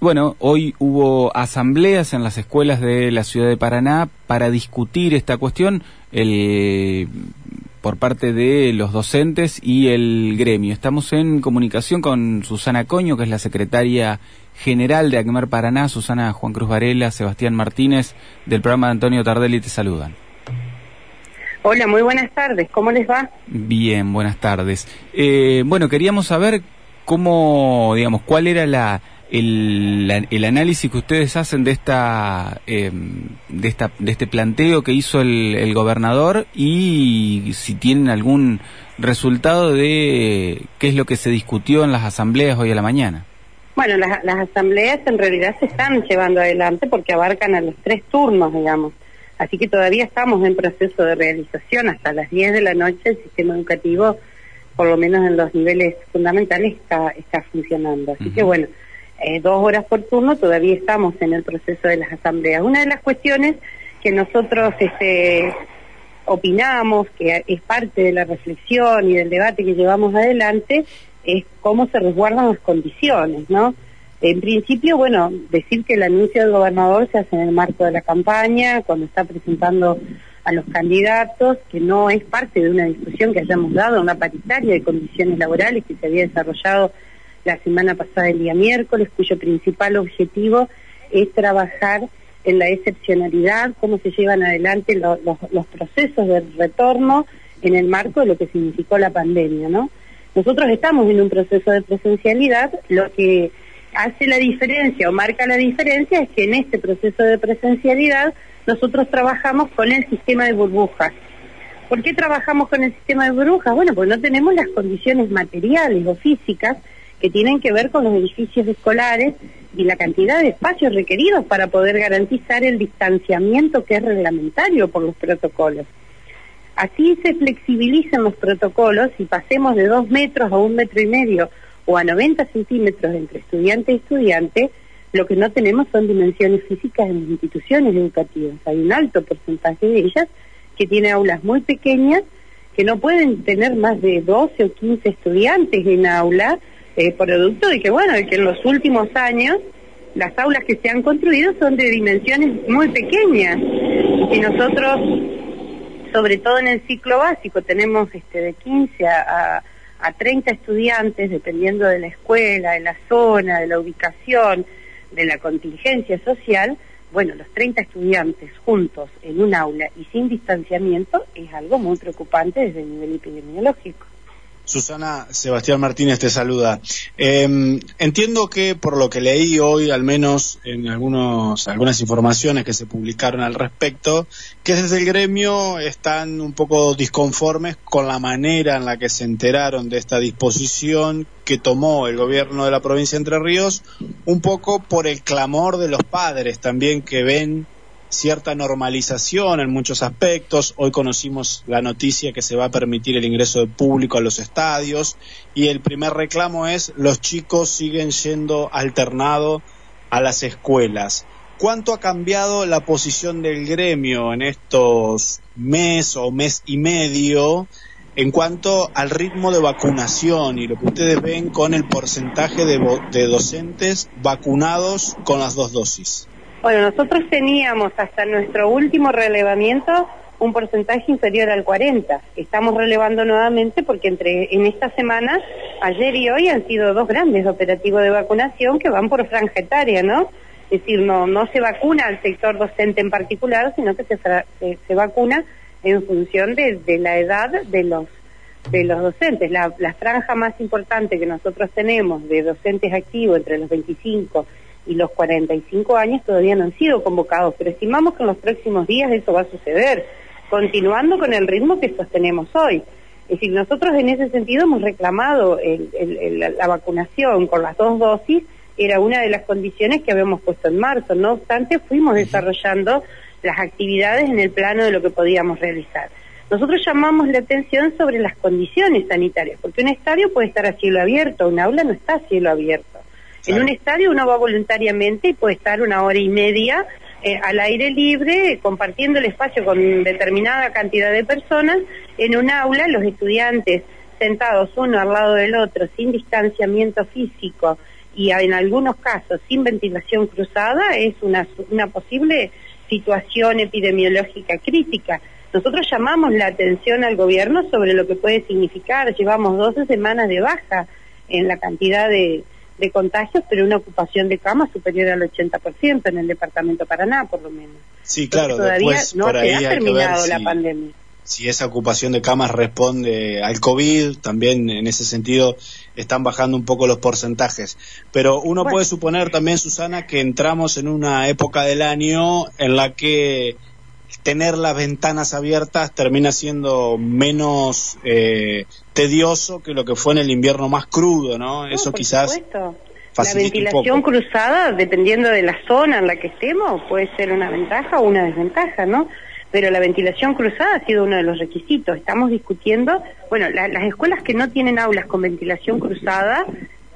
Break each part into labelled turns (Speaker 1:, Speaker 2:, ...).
Speaker 1: Bueno, hoy hubo asambleas en las escuelas de la ciudad de Paraná para discutir esta cuestión el, por parte de los docentes y el gremio. Estamos en comunicación con Susana Coño, que es la secretaria general de ACMER Paraná, Susana Juan Cruz Varela, Sebastián Martínez, del programa de Antonio Tardelli, te saludan.
Speaker 2: Hola, muy buenas tardes, ¿cómo les va?
Speaker 1: Bien, buenas tardes. Eh, bueno, queríamos saber cómo, digamos, cuál era la el, el, análisis que ustedes hacen de esta, eh, de esta de este planteo que hizo el, el, gobernador y si tienen algún resultado de qué es lo que se discutió en las asambleas hoy a la mañana.
Speaker 2: Bueno, las, las asambleas en realidad se están llevando adelante porque abarcan a los tres turnos, digamos. Así que todavía estamos en proceso de realización. Hasta las 10 de la noche el sistema educativo, por lo menos en los niveles fundamentales, está, está funcionando. Así que bueno, eh, dos horas por turno, todavía estamos en el proceso de las asambleas. Una de las cuestiones que nosotros este, opinamos, que es parte de la reflexión y del debate que llevamos adelante, es cómo se resguardan las condiciones, ¿no? En principio, bueno, decir que el anuncio del gobernador se hace en el marco de la campaña, cuando está presentando a los candidatos, que no es parte de una discusión que hayamos dado, una paritaria de condiciones laborales que se había desarrollado la semana pasada, el día miércoles, cuyo principal objetivo es trabajar en la excepcionalidad, cómo se llevan adelante los procesos de retorno en el marco de lo que significó la pandemia, ¿no? Nosotros estamos en un proceso de presencialidad, lo que hace la diferencia o marca la diferencia es que en este proceso de presencialidad nosotros trabajamos con el sistema de burbujas. ¿Por qué trabajamos con el sistema de burbujas? Bueno, porque no tenemos las condiciones materiales o físicas que tienen que ver con los edificios escolares y la cantidad de espacios requeridos para poder garantizar el distanciamiento que es reglamentario por los protocolos. Así se flexibilizan los protocolos y pasemos de dos metros a un metro y medio o a 90 centímetros entre estudiante y estudiante, lo que no tenemos son dimensiones físicas en las instituciones educativas. Hay un alto porcentaje de ellas que tiene aulas muy pequeñas, que no pueden tener más de 12 o 15 estudiantes en aula eh, producto de que, bueno, de que en los últimos años las aulas que se han construido son de dimensiones muy pequeñas. Y nosotros, sobre todo en el ciclo básico, tenemos este de 15 a, a 30 estudiantes, dependiendo de la escuela, de la zona, de la ubicación, de la contingencia social, bueno, los 30 estudiantes juntos en un aula y sin distanciamiento es algo muy preocupante desde el nivel epidemiológico.
Speaker 3: Susana, Sebastián Martínez te saluda. Em, entiendo que por lo que leí hoy, al menos en algunos, algunas informaciones que se publicaron al respecto, que desde el gremio están un poco disconformes con la manera en la que se enteraron de esta disposición que tomó el gobierno de la provincia de Entre Ríos, un poco por el clamor de los padres también que ven cierta normalización en muchos aspectos. Hoy conocimos la noticia que se va a permitir el ingreso de público a los estadios y el primer reclamo es los chicos siguen yendo alternado a las escuelas. ¿Cuánto ha cambiado la posición del gremio en estos mes o mes y medio en cuanto al ritmo de vacunación y lo que ustedes ven con el porcentaje de, de docentes vacunados con las dos dosis?
Speaker 2: Bueno, nosotros teníamos hasta nuestro último relevamiento un porcentaje inferior al 40. Estamos relevando nuevamente porque entre en esta semana, ayer y hoy han sido dos grandes operativos de vacunación que van por franja etaria, ¿no? Es decir, no, no se vacuna al sector docente en particular, sino que se, se, vacuna en función de, la edad de los de los docentes. La, la franja más importante que nosotros tenemos de docentes activos entre los 25 y los 45 años todavía no han sido convocados, pero estimamos que en los próximos días eso va a suceder, continuando con el ritmo que sostenemos hoy. Es decir, nosotros en ese sentido hemos reclamado la vacunación con las dos dosis, era una de las condiciones que habíamos puesto en marzo. No obstante, fuimos desarrollando las actividades en el plano de lo que podíamos realizar. Nosotros llamamos la atención sobre las condiciones sanitarias, porque un estadio puede estar a cielo abierto, un aula no está a cielo abierto. En un estadio uno va voluntariamente y puede estar una hora y media eh, al aire libre, compartiendo el espacio con determinada cantidad de personas. En un aula, los estudiantes sentados uno al lado del otro, sin distanciamiento físico y en algunos casos sin ventilación cruzada es una, una posible situación epidemiológica crítica. Nosotros llamamos la atención al gobierno sobre lo que puede significar. Llevamos 12 semanas de baja en la cantidad de, de contagios, pero una ocupación de camas superior al 80% en el departamento Paraná, por lo menos.
Speaker 3: Sí, claro,
Speaker 2: todavía no ha terminado la pandemia
Speaker 3: si esa ocupación de camas responde al COVID, también en ese sentido están bajando un poco los porcentajes. Pero uno puede suponer también, Susana, que entramos en una época del año en la que tener las ventanas abiertas termina siendo menos eh, tedioso que lo que fue en el invierno más crudo, ¿no? Eso quizás...
Speaker 2: La ventilación cruzada, dependiendo de la zona en la que estemos, puede ser una ventaja o una desventaja, ¿no? pero la ventilación cruzada ha sido uno de los requisitos. Estamos discutiendo, bueno, las escuelas que no tienen aulas con ventilación cruzada,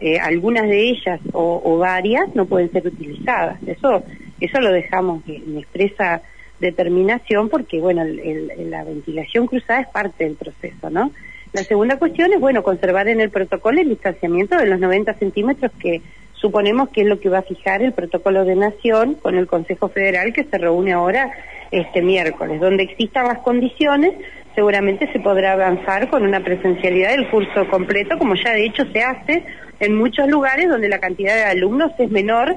Speaker 2: eh, algunas de ellas o, varias no pueden ser utilizadas. Eso, eso lo dejamos en expresa determinación porque, bueno, la ventilación cruzada es parte del proceso, ¿no? La segunda cuestión es, bueno, conservar en el protocolo el distanciamiento de los 90 centímetros que suponemos que es lo que va a fijar el protocolo de nación con el Consejo Federal que se reúne ahora este miércoles. Donde existan las condiciones, seguramente se podrá avanzar con una presencialidad del curso completo, como ya de hecho se hace en muchos lugares donde la cantidad de alumnos es menor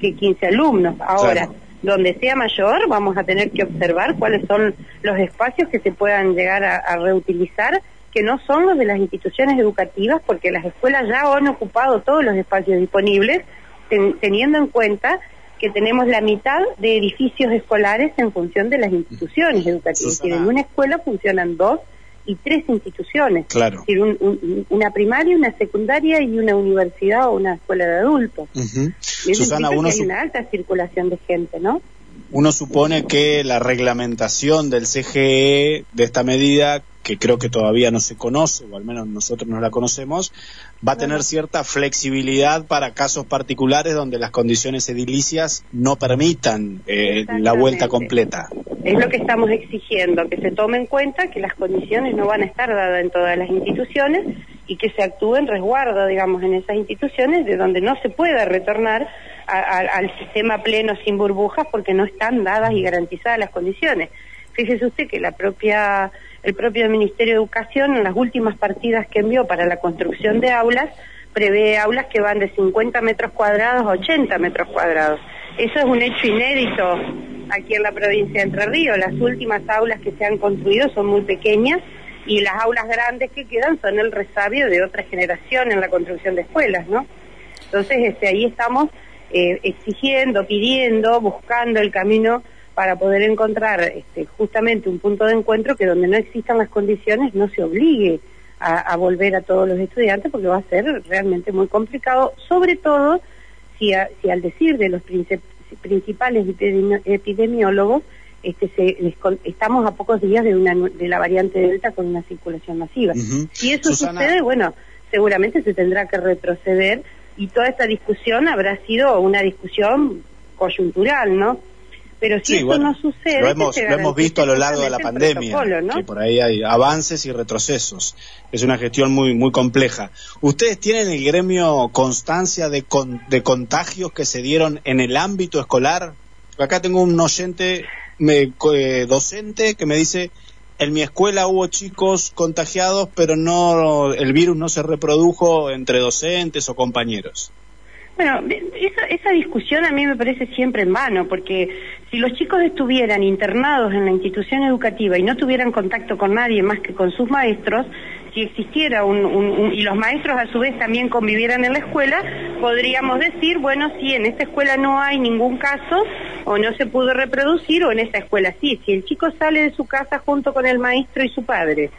Speaker 2: que 15 alumnos. Ahora, donde sea mayor, vamos a tener que observar cuáles son los espacios que se puedan llegar a, reutilizar que no son los de las instituciones educativas, porque las escuelas ya han ocupado todos los espacios disponibles, teniendo en cuenta que tenemos la mitad de edificios escolares en función de las instituciones educativas. en una escuela funcionan dos y tres instituciones.
Speaker 3: Claro.
Speaker 2: Es decir, una primaria, una secundaria y una universidad o una escuela de adultos.
Speaker 3: Susana,
Speaker 2: uno hay una alta circulación de gente, ¿no?
Speaker 3: Uno supone que la reglamentación del CGE de esta medida que creo que todavía no se conoce, o al menos nosotros no la conocemos, va a tener cierta flexibilidad para casos particulares donde las condiciones edilicias no permitan eh, la vuelta completa.
Speaker 2: Es lo que estamos exigiendo, que se tome en cuenta que las condiciones no van a estar dadas en todas las instituciones y que se actúe en resguardo, digamos, en esas instituciones de donde no se pueda retornar al sistema pleno sin burbujas porque no están dadas y garantizadas las condiciones. Fíjese usted que el propio Ministerio de Educación en las últimas partidas que envió para la construcción de aulas prevé aulas que van de 50 metros cuadrados a 80 metros cuadrados. Eso es un hecho inédito aquí en la provincia de Entre Ríos. Las últimas aulas que se han construido son muy pequeñas y las aulas grandes que quedan son el resabio de otra generación en la construcción de escuelas, ¿no? Entonces, este, ahí estamos eh, exigiendo, pidiendo, buscando el camino para poder encontrar este, justamente un punto de encuentro que donde no existan las condiciones no se obligue a, volver a todos los estudiantes porque va a ser realmente muy complicado, sobre todo si, si al decir de los principales epidemiólogos este, se, estamos a pocos días de, una, de la variante Delta con una circulación masiva. Si eso sucede, bueno, seguramente se tendrá que retroceder y toda esta discusión habrá sido una discusión coyuntural, ¿no? Pero si eso no sucede,
Speaker 3: lo hemos, visto a lo largo de la pandemia, que por ahí hay avances y retrocesos. Es una gestión muy muy compleja. ¿Ustedes tienen en el gremio constancia de, de contagios que se dieron en el ámbito escolar? Acá tengo un oyente me, eh, docente que me dice en mi escuela hubo chicos contagiados, pero no el virus no se reprodujo entre docentes o compañeros.
Speaker 2: Bueno, esa, esa discusión a mí me parece siempre en vano, porque si los chicos estuvieran internados en la institución educativa y no tuvieran contacto con nadie más que con sus maestros, si existiera un, y los maestros a su vez también convivieran en la escuela, podríamos decir, bueno, si en esta escuela no hay ningún caso o no se pudo reproducir o en esta escuela sí, si el chico sale de su casa junto con el maestro y su padre,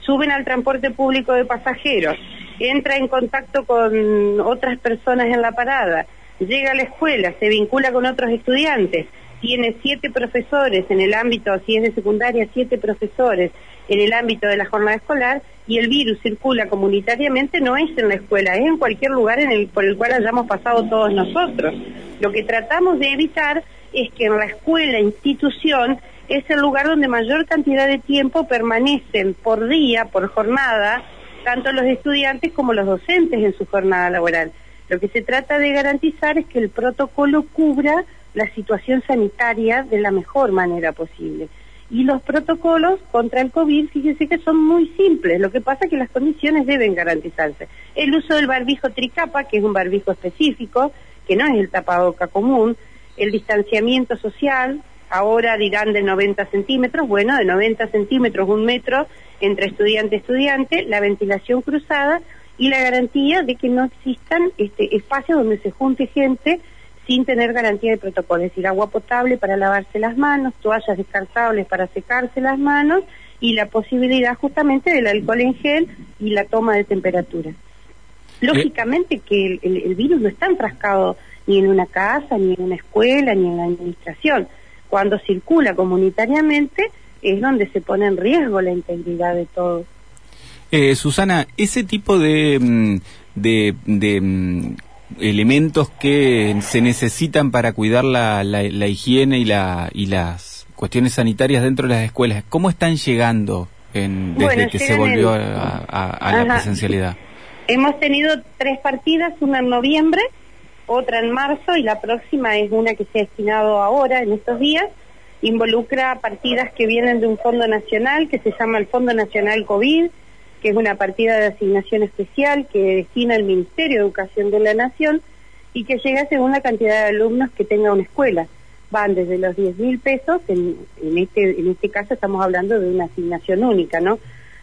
Speaker 2: suben al transporte público de pasajeros, entra en contacto con otras personas en la parada, llega a la escuela, se vincula con otros estudiantes, tiene siete profesores en el ámbito, si es de secundaria, siete profesores en el ámbito de la jornada escolar y el virus circula comunitariamente, no es en la escuela, es en cualquier lugar por el cual hayamos pasado todos nosotros. Lo que tratamos de evitar es que en la escuela, institución, es el lugar donde mayor cantidad de tiempo permanecen por día, por jornada, tanto los estudiantes como los docentes en su jornada laboral. Lo que se trata de garantizar es que el protocolo cubra la situación sanitaria de la mejor manera posible. Y los protocolos contra el COVID, fíjense que son muy simples. Lo que pasa es que las condiciones deben garantizarse. El uso del barbijo tricapa, que es un barbijo específico, que no es el tapaboca común, el distanciamiento social, ahora dirán de 90 centímetros, bueno, de 90 centímetros, un metro entre estudiante y estudiante, la ventilación cruzada y la garantía de que no existan este, espacios donde se junte gente sin tener garantía de protocolo, es decir, agua potable para lavarse las manos, toallas descartables para secarse las manos y la posibilidad justamente del alcohol en gel y la toma de temperatura. Lógicamente que el, virus no está enfrascado ni en una casa, ni en una escuela, ni en la administración. Cuando circula comunitariamente es donde se pone en riesgo la integridad de todos.
Speaker 1: Eh, Susana, ese tipo de, mm, de, de mm, elementos que se necesitan para cuidar la, la, higiene y, la, y las cuestiones sanitarias dentro de las escuelas, ¿cómo están llegando en, desde que se volvió a, la presencialidad?
Speaker 2: Hemos tenido tres partidas, una en noviembre, otra en marzo y la próxima es una que se ha destinado ahora, en estos días. Involucra partidas que vienen de un fondo nacional que se llama el Fondo Nacional COVID, que es una partida de asignación especial que destina el Ministerio de Educación de la Nación y que llega según la cantidad de alumnos que tenga una escuela. Van desde los 10 mil pesos, en, este, en este caso estamos hablando de una asignación única, ¿no?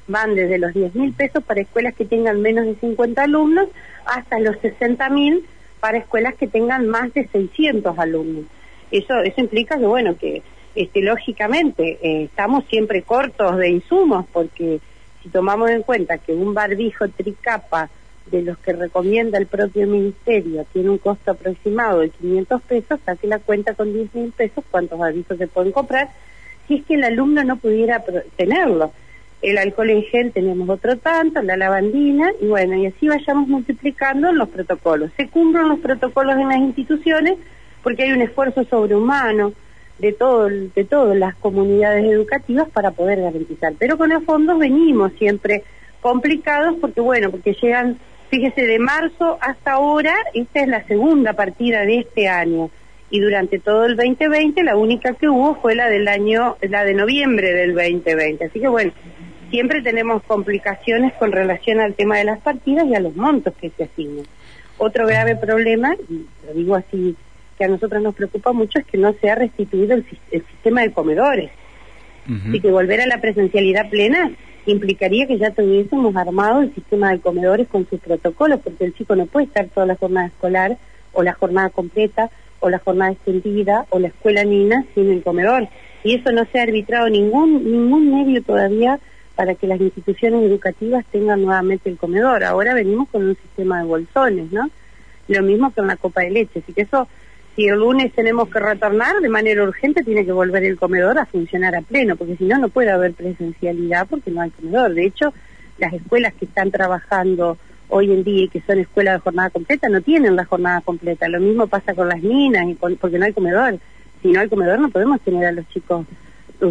Speaker 2: Van desde los 10 mil pesos para escuelas que tengan menos de 50 alumnos hasta los 60 mil para escuelas que tengan más de 600 alumnos. Eso, eso implica que, bueno, que este, lógicamente eh, estamos siempre cortos de insumos porque si tomamos en cuenta que un barbijo tricapa de los que recomienda el propio ministerio tiene un costo aproximado de 500 pesos, saque la cuenta con 10 mil pesos cuántos barbijos se pueden comprar, si es que el alumno no pudiera tenerlo. El alcohol en gel tenemos otro tanto, la lavandina, y bueno, y así vayamos multiplicando los protocolos. Se cumplen los protocolos en las instituciones porque hay un esfuerzo sobrehumano, de todo de todas las comunidades educativas para poder garantizar. Pero con los fondos venimos siempre complicados porque bueno porque llegan fíjese de marzo hasta ahora esta es la segunda partida de este año. Y durante todo el 2020 la única que hubo fue la del año la de noviembre del 2020 así que bueno siempre tenemos complicaciones con relación al tema de las partidas y a los montos que se asignan. Otro grave problema y lo digo así que a nosotros nos preocupa mucho es que no se ha restituido el, sistema de comedores. y que volver a la presencialidad plena implicaría que ya tuviésemos armado el sistema de comedores con sus protocolos, porque el chico no puede estar toda la jornada escolar o la jornada completa o la jornada extendida o la escuela nina sin el comedor. Y eso no se ha arbitrado ningún, ningún medio todavía para que las instituciones educativas tengan nuevamente el comedor. Ahora venimos con un sistema de bolsones, ¿no? Lo mismo con la copa de leche. Así que eso si el lunes tenemos que retornar de manera urgente, tiene que volver el comedor a funcionar a pleno, porque si no, no puede haber presencialidad porque no hay comedor. De hecho, las escuelas que están trabajando hoy en día y que son escuelas de jornada completa no tienen la jornada completa. Lo mismo pasa con las minas y porque no hay comedor. Si no hay comedor no podemos tener a los chicos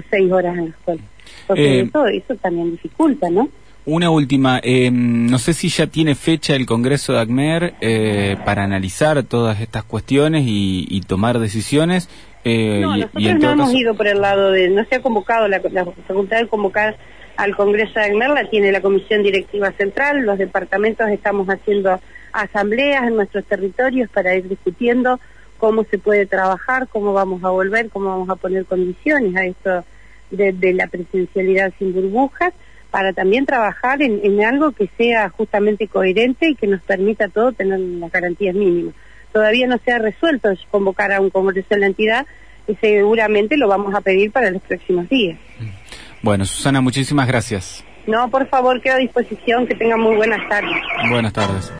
Speaker 2: seis horas en la escuela. Porque eh, eso, eso también dificulta, ¿no?
Speaker 1: Una última, eh, no sé si ya tiene fecha el Congreso de ACMER eh, para analizar todas estas cuestiones y, tomar decisiones.
Speaker 2: Eh, no, nosotros no hemos ido por el lado de, no se ha convocado, la, facultad de convocar al Congreso de ACMER la tiene la Comisión Directiva Central, los departamentos estamos haciendo asambleas en nuestros territorios para ir discutiendo cómo se puede trabajar, cómo vamos a volver, cómo vamos a poner condiciones a esto de la presencialidad sin burbujas para también trabajar en, algo que sea justamente coherente y que nos permita a todos tener las garantías mínimas. Todavía no se ha resuelto convocar a un congreso de la entidad y seguramente lo vamos a pedir para los próximos días.
Speaker 1: Bueno, Susana, muchísimas gracias.
Speaker 2: No, por favor, quedo a disposición, que tengan muy buenas tardes.
Speaker 1: Buenas tardes.